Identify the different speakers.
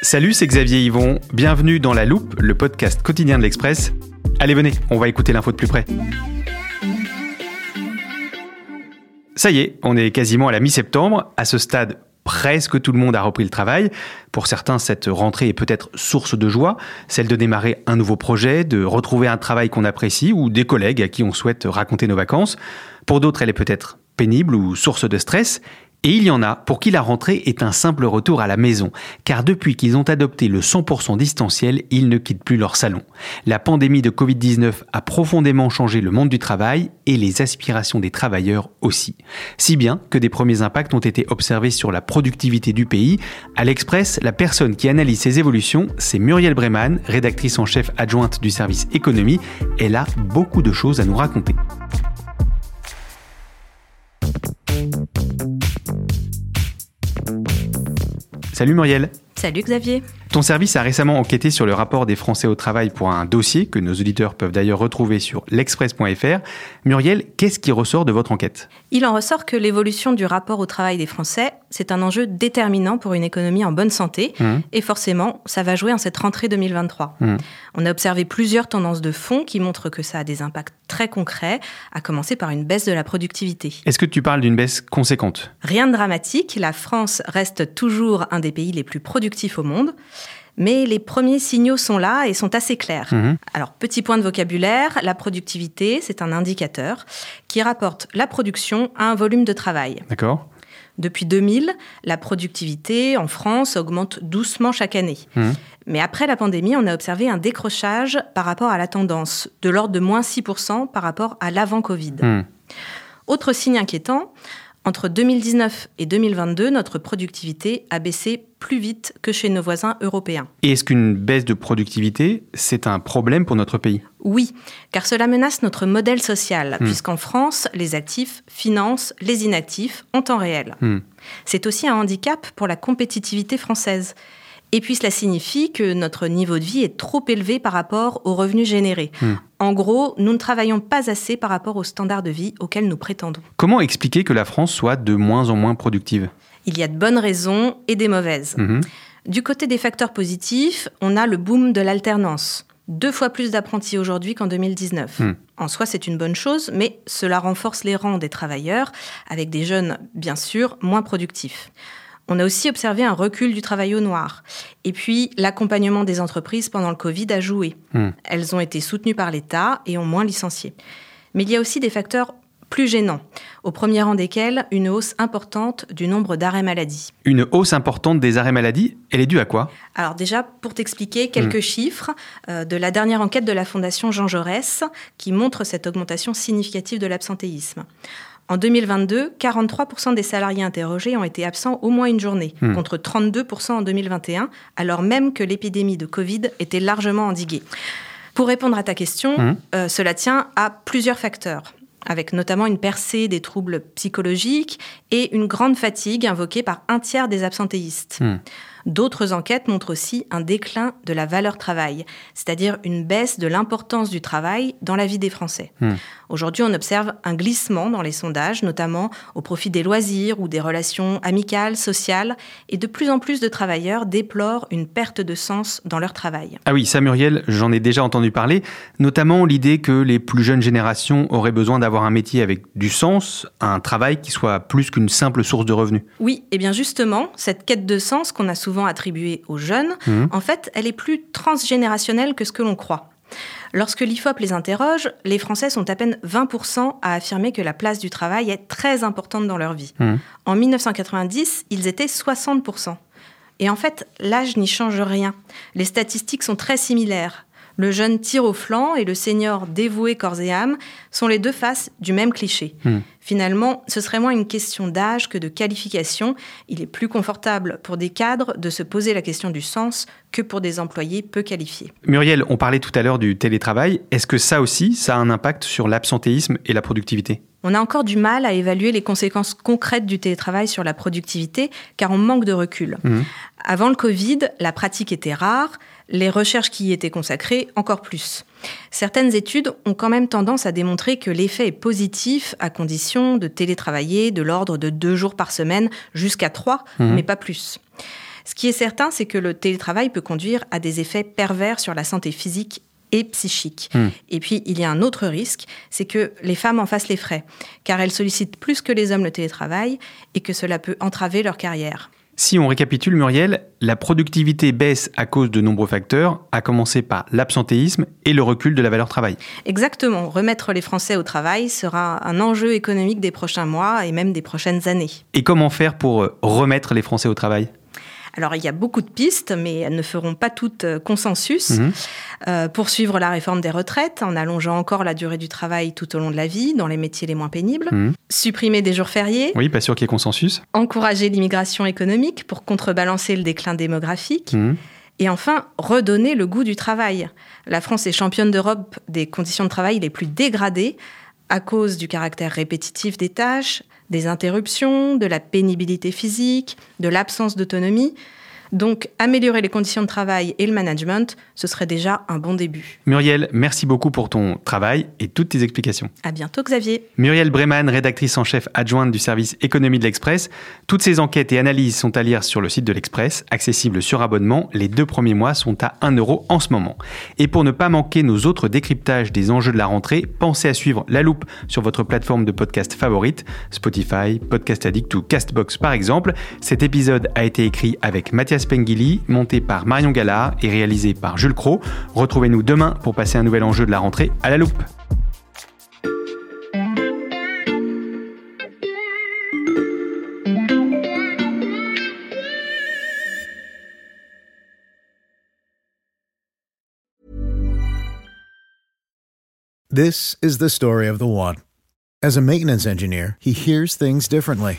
Speaker 1: Salut, c'est Xavier Yvon. Bienvenue dans La Loupe, le podcast quotidien de l'Express. Allez, venez, on va écouter l'info de plus près. Ça y est, on est quasiment à la mi-septembre. À ce stade, presque tout le monde a repris le travail. Pour certains, cette rentrée est peut-être source de joie, celle de démarrer un nouveau projet, de retrouver un travail qu'on apprécie ou des collègues à qui on souhaite raconter nos vacances. Pour d'autres, elle est peut-être pénible ou source de stress. Et il y en a pour qui la rentrée est un simple retour à la maison, car depuis qu'ils ont adopté le 100% distanciel, ils ne quittent plus leur salon. La pandémie de Covid-19 a profondément changé le monde du travail et les aspirations des travailleurs aussi. Si bien que des premiers impacts ont été observés sur la productivité du pays. À l'Express, la personne qui analyse ces évolutions, c'est Muriel Breman, rédactrice en chef adjointe du service économie. Elle a beaucoup de choses à nous raconter. Salut Muriel.
Speaker 2: Salut Xavier.
Speaker 1: Ton service a récemment enquêté sur le rapport des Français au travail pour un dossier que nos auditeurs peuvent d'ailleurs retrouver sur l'express.fr. Muriel, qu'est-ce qui ressort de votre enquête?
Speaker 2: Il en ressort que l'évolution du rapport au travail des Français, c'est un enjeu déterminant pour une économie en bonne santé.
Speaker 1: Mmh.
Speaker 2: Et forcément, ça va jouer en cette rentrée 2023.
Speaker 1: Mmh.
Speaker 2: On a observé plusieurs tendances de fond qui montrent que ça a des impacts très concrets, à commencer par une baisse de la productivité.
Speaker 1: Est-ce que tu parles d'une baisse conséquente?
Speaker 2: Rien de dramatique, la France reste toujours un des pays les plus productifs au monde. Mais les premiers signaux sont là et sont assez clairs.
Speaker 1: Mmh.
Speaker 2: Alors, petit point de vocabulaire, la productivité, c'est un indicateur qui rapporte la production à un volume de travail.
Speaker 1: D'accord
Speaker 2: Depuis 2000, la productivité en France augmente doucement chaque année.
Speaker 1: Mmh.
Speaker 2: Mais après la pandémie, on a observé un décrochage par rapport à la tendance, de l'ordre de moins 6% par rapport à l'avant-Covid.
Speaker 1: Mmh.
Speaker 2: Autre signe inquiétant, entre 2019 et 2022, notre productivité a baissé plus vite que chez nos voisins européens.
Speaker 1: Et est-ce qu'une baisse de productivité, c'est un problème pour notre pays?
Speaker 2: Oui, car cela menace notre modèle social,
Speaker 1: Hmm.
Speaker 2: puisqu'en France, les actifs financent les inactifs en temps réel.
Speaker 1: Hmm.
Speaker 2: C'est aussi un handicap pour la compétitivité française. Et puis cela signifie que notre niveau de vie est trop élevé par rapport aux revenus générés.
Speaker 1: Hmm.
Speaker 2: En gros, nous ne travaillons pas assez par rapport aux standards de vie auxquels nous prétendons.
Speaker 1: Comment expliquer que la France soit de moins en moins productive?
Speaker 2: Il y a de bonnes raisons et des mauvaises.
Speaker 1: Mhm.
Speaker 2: Du côté des facteurs positifs, on a le boom de l'alternance. Deux fois plus d'apprentis aujourd'hui qu'en 2019.
Speaker 1: Hmm.
Speaker 2: En soi, c'est une bonne chose, mais cela renforce les rangs des travailleurs, avec des jeunes, bien sûr, moins productifs. On a aussi observé un recul du travail au noir. Et puis, l'accompagnement des entreprises pendant le Covid a joué.
Speaker 1: Hmm.
Speaker 2: Elles ont été soutenues par l'État et ont moins licencié. Mais il y a aussi des facteurs plus gênants, au premier rang desquels une hausse importante du nombre d'arrêts maladie.
Speaker 1: Une hausse importante des arrêts maladie, elle est due à quoi?
Speaker 2: Alors déjà, pour t'expliquer quelques
Speaker 1: Mm.
Speaker 2: chiffres euh, de la dernière enquête de la Fondation Jean Jaurès qui montre cette augmentation significative de l'absentéisme. En 2022, 43% des salariés interrogés ont été absents au moins une journée,
Speaker 1: Mm.
Speaker 2: contre 32% en 2021, alors même que l'épidémie de Covid était largement endiguée. Pour répondre à ta question,
Speaker 1: Mm.
Speaker 2: euh, cela tient à plusieurs facteurs avec notamment une percée des troubles psychologiques et une grande fatigue invoquée par un tiers des absentéistes.
Speaker 1: Hmm.
Speaker 2: D'autres enquêtes montrent aussi un déclin de la valeur travail, c'est-à-dire une baisse de l'importance du travail dans la vie des Français. Hmm. Aujourd'hui, on observe un glissement dans les sondages, notamment au profit des loisirs ou des relations amicales, sociales, et de plus en plus de travailleurs déplorent une perte de sens dans leur travail.
Speaker 1: Ah oui, ça Muriel, j'en ai déjà entendu parler, notamment l'idée que les plus jeunes générations auraient besoin d'avoir un métier avec du sens, un travail qui soit plus qu'une simple source de revenus.
Speaker 2: Oui, et bien justement, cette quête de sens qu'on a souvent attribuée aux jeunes, mmh. en fait, elle est plus transgénérationnelle que ce que l'on croit. Lorsque l'IFOP les interroge, les Français sont à peine 20% à affirmer que la place du travail est très importante dans leur vie. Mmh. En 1990, ils étaient 60%. Et en fait, l'âge n'y change rien. Les statistiques sont très similaires. Le jeune tire au flanc et le senior dévoué corps et âme sont les deux faces du même cliché. Hmm. Finalement, ce serait moins une question d'âge que de qualification. Il est plus confortable pour des cadres de se poser la question du sens que pour des employés peu qualifiés.
Speaker 1: Muriel, on parlait tout à l'heure du télétravail. Est-ce que ça aussi, ça a un impact sur l'absentéisme et la productivité?
Speaker 2: On a encore du mal à évaluer les conséquences concrètes du télétravail sur la productivité car on manque de recul. Hmm. Avant le Covid, la pratique était rare, les recherches qui y étaient consacrées encore plus. Certaines études ont quand même tendance à démontrer que l'effet est positif à condition de télétravailler de l'ordre de deux jours par semaine jusqu'à trois, mhm. mais pas plus. Ce qui est certain, c'est que le télétravail peut conduire à des effets pervers sur la santé physique et psychique. Mhm. Et puis, il y a un autre risque, c'est que les femmes en fassent les frais, car elles sollicitent plus que les hommes le télétravail et que cela peut entraver leur carrière.
Speaker 1: Si on récapitule, Muriel, la productivité baisse à cause de nombreux facteurs, à commencer par l'absentéisme et le recul de la valeur travail.
Speaker 2: Exactement. Remettre les Français au travail sera un enjeu économique des prochains mois et même des prochaines années.
Speaker 1: Et comment faire pour euh, remettre les Français au travail?
Speaker 2: Alors il y a beaucoup de pistes, mais elles ne feront pas toutes euh, consensus. Mhm. Euh, poursuivre la réforme des retraites en allongeant encore la durée du travail tout au long de la vie dans les métiers les moins pénibles. Mhm. Supprimer des jours fériés.
Speaker 1: Oui, pas sûr qu'il y ait consensus.
Speaker 2: Encourager l'immigration économique pour contrebalancer le déclin démographique. Mhm. Et enfin, redonner le goût du travail. La France est championne d'Europe des conditions de travail les plus dégradées à cause du caractère répétitif des tâches, des interruptions, de la pénibilité physique, de l'absence d'autonomie. Donc, améliorer les conditions de travail et le management, ce serait déjà un bon début.
Speaker 1: Muriel, merci beaucoup pour ton travail et toutes tes explications.
Speaker 2: À bientôt, Xavier.
Speaker 1: Muriel Breman, rédactrice en chef adjointe du service économie de l'Express. Toutes ces enquêtes et analyses sont à lire sur le site de l'Express, accessible sur abonnement. Les deux premiers mois sont à 1 euro en ce moment. Et pour ne pas manquer nos autres décryptages des enjeux de la rentrée, pensez à suivre La Loupe sur votre plateforme de podcast favorite, Spotify, Podcast Addict ou Castbox par exemple. Cet épisode a été écrit avec Mathias Spengili, monté par Marion Gallard et réalisé par Jules Cro. Retrouvez-nous demain pour passer un nouvel enjeu de la rentrée à la loupe.
Speaker 3: This is the story of the one. As a maintenance engineer, he hears things differently.